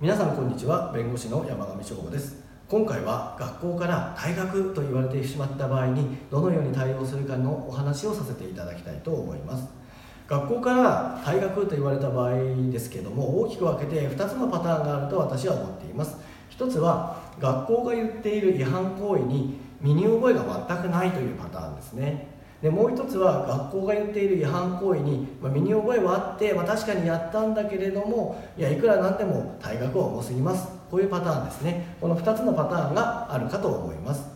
皆さんこんにちは。弁護士の山上翔吾です。今回は学校から退学と言われてしまった場合にどのように対応するかのお話をさせていただきたいと思います。学校から退学と言われた場合ですけども大きく分けて2つのパターンがあると私は思っています。一つは学校が言っている違反行為に身に覚えが全くないというパターンですね。でもう一つは学校が言っている違反行為に、まあ、身に覚えはあって、まあ、確かにやったんだけれどもいやいくらなんでも退学は重すぎます。こういうパターンですね。この2つのパターンがあるかと思います。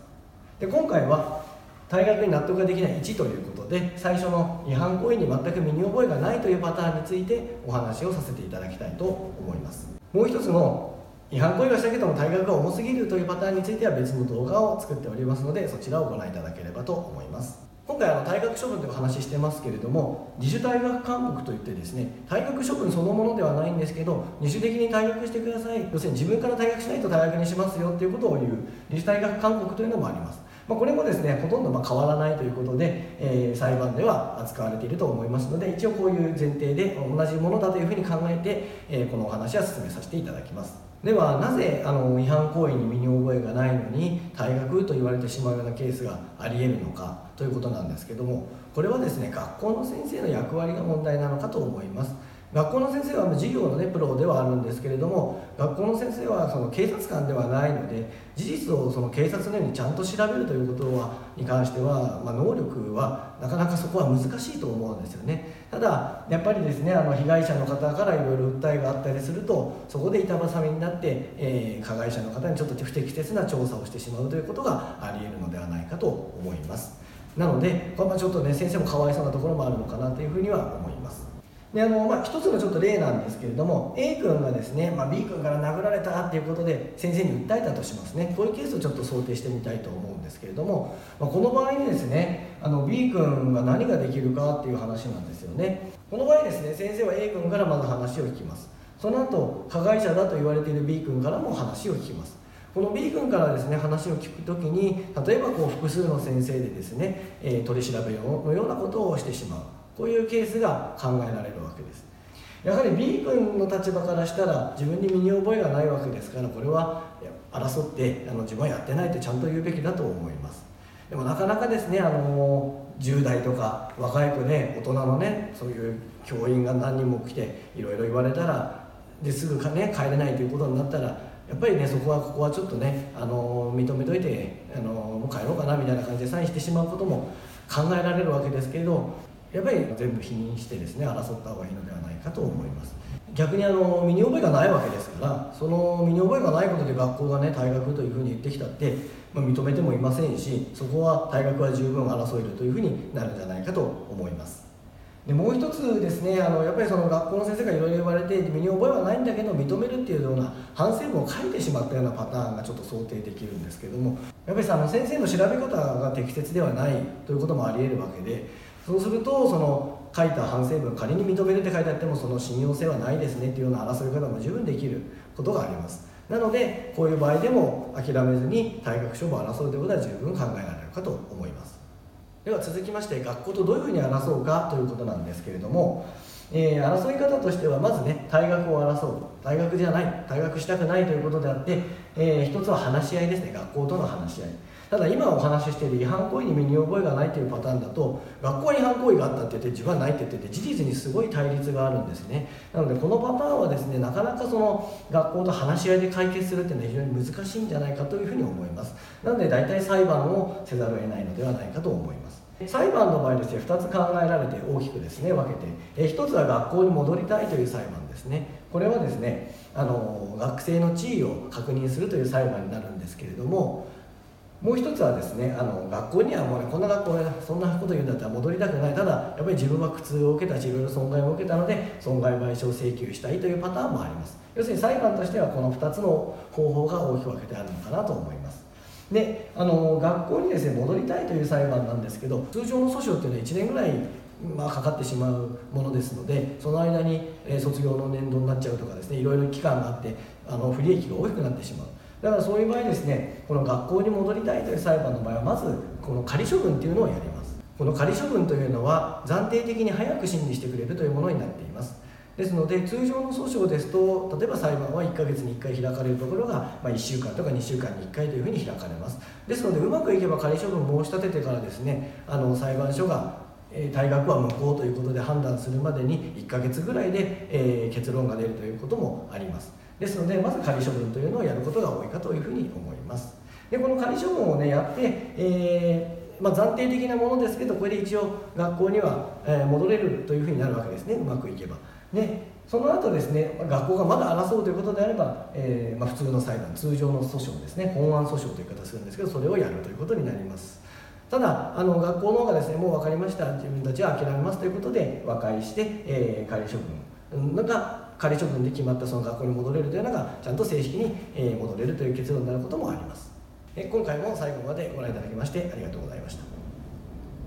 で今回は退学に納得ができない1ということで最初の違反行為に全く身に覚えがないというパターンについてお話をさせていただきたいと思います。もう一つの違反行為はしたけども退学が重すぎるというパターンについては別の動画を作っておりますのでそちらをご覧いただければと思います。今回あの退学処分というお話してますけれども自主退学勧告といってですね退学処分そのものではないんですけど自主的に退学してください要するに自分から退学しないと退学にしますよっていうことを言う自主退学勧告というのもあります。まあ、これもですねほとんどま変わらないということで、えー、裁判では扱われていると思いますので一応こういう前提で同じものだというふうに考えて、えー、このお話は進めさせていただきます。ではなぜあの違反行為に身に覚えがないのに退学と言われてしまうようなケースがありえるのかということなんですけどもこれはですね学校の先生の役割が問題なのかと思います。学校の先生は授業の、ね、プロではあるんですけれども学校の先生はその警察官ではないので事実をその警察のようにちゃんと調べるということはに関しては、まあ、能力はなかなかそこは難しいと思うんですよね。ただやっぱりですねあの被害者の方からいろいろ訴えがあったりするとそこで板挟みになって、えー、加害者の方にちょっと不適切な調査をしてしまうということがありえるのではないかと思います。なのでこれはちょっとね先生もかわいそうなところもあるのかなというふうには思います。であのまあ、一つのちょっと例なんですけれども A 君がですね、まあ、B 君から殴られたっていうことで先生に訴えたとしますね。こういうケースをちょっと想定してみたいと思うんですけれども、まあ、この場合にですねあの B 君が何ができるかっていう話なんですよね。この場合ですね先生は A 君からまず話を聞きます。その後加害者だと言われている B 君からも話を聞きます。この B 君からですね話を聞くときに例えばこう複数の先生でですね、えー、取り調べのようなことをしてしまう。こういうケースが考えられるわけです。やはり B 君の立場からしたら自分に身に覚えがないわけですからこれは争ってあの自分はやってないってちゃんと言うべきだと思います。でもなかなかですねあの10代とか若い子で大人のねそういう教員が何人も来ていろいろ言われたらですぐか、ね、帰れないということになったらやっぱりねそこはここはちょっとねあの認めといてあのもう帰ろうかなみたいな感じでサインしてしまうことも考えられるわけですけどやっぱり全部否認してですね争った方がいいのではないかと思います。逆にあの身に覚えがないわけですからその身に覚えがないことで学校がね退学というふうに言ってきたって、まあ、認めてもいませんしそこは退学は十分争えるというふうになるんじゃないかと思います。でもう一つですねあのやっぱりその学校の先生がいろいろ言われて身に覚えはないんだけど認めるっていうような反省文を書いてしまったようなパターンがちょっと想定できるんですけどもやっぱりさあの先生の調べ方が適切ではないということもありえるわけでそうするとその書いた反省文仮に認めるって書いてあってもその信用性はないですねっていうような争い方も十分できることがあります。なのでこういう場合でも諦めずに退学処分を争うということは十分考えられるかと思います。では続きまして学校とどういうふうに争うかということなんですけれども、えー、争い方としてはまずね退学を争う退学じゃない退学したくないということであって、えー、一つは話し合いですね。学校との話し合い。ただ今お話ししている違反行為に身に覚えがないというパターンだと学校は違反行為があったって言って自分はないって言ってて事実にすごい対立があるんですね。なのでこのパターンはですねなかなかその学校と話し合いで解決するっていうのは非常に難しいんじゃないかというふうに思います。なので大体裁判をせざるを得ないのではないかと思います。裁判の場合ですね2つ考えられて大きくですね分けてえ1つは学校に戻りたいという裁判ですね。これはですねあの学生の地位を確認するという裁判になるんですけれどももう一つはですねあの学校にはもうねこんな学校でそんなこと言うんだったら戻りたくない。ただやっぱり自分は苦痛を受けたしいろいろ損害を受けたので損害賠償請求したいというパターンもあります。要するに裁判としてはこの2つの方法が大きく分けてあるのかなと思います。であの学校にですね戻りたいという裁判なんですけど通常の訴訟っていうのは1年ぐらいまあ、かかってしまうものですのでその間に、え卒業の年度になっちゃうとかですねいろいろ期間があってあの不利益が大きくなってしまう。だからそういう場合ですねこの学校に戻りたいという裁判の場合はまずこの仮処分というのをやります。この仮処分というのは暫定的に早く審理してくれるというものになっています。ですので通常の訴訟ですと例えば裁判は1ヶ月に1回開かれるところが、まあ、1週間とか2週間に1回というふうに開かれます。ですのでうまくいけば仮処分申し立ててからですねあの裁判所が退学は無効ということで判断するまでに1ヶ月ぐらいで、えー、結論が出るということもあります。ですのでまず仮処分というのをやることが多いかというふうに思います。でこの仮処分をねやって、えーまあ、暫定的なものですけどこれで一応学校には、戻れるというふうになるわけですね。うまくいけば。でその後ですね学校がまだ争うということであれば、えー、まあ、普通の裁判通常の訴訟ですね。本案訴訟という形するんですけどそれをやるということになります。ただあの学校の方がですねもう分かりました。自分たちは諦めますということで和解して、えー、仮処分なんか仮処分で決まったその学校に戻れるというのがちゃんと正式に、え戻れるという結論になることもあります。今回も最後までご覧いただきましてありがとうございました。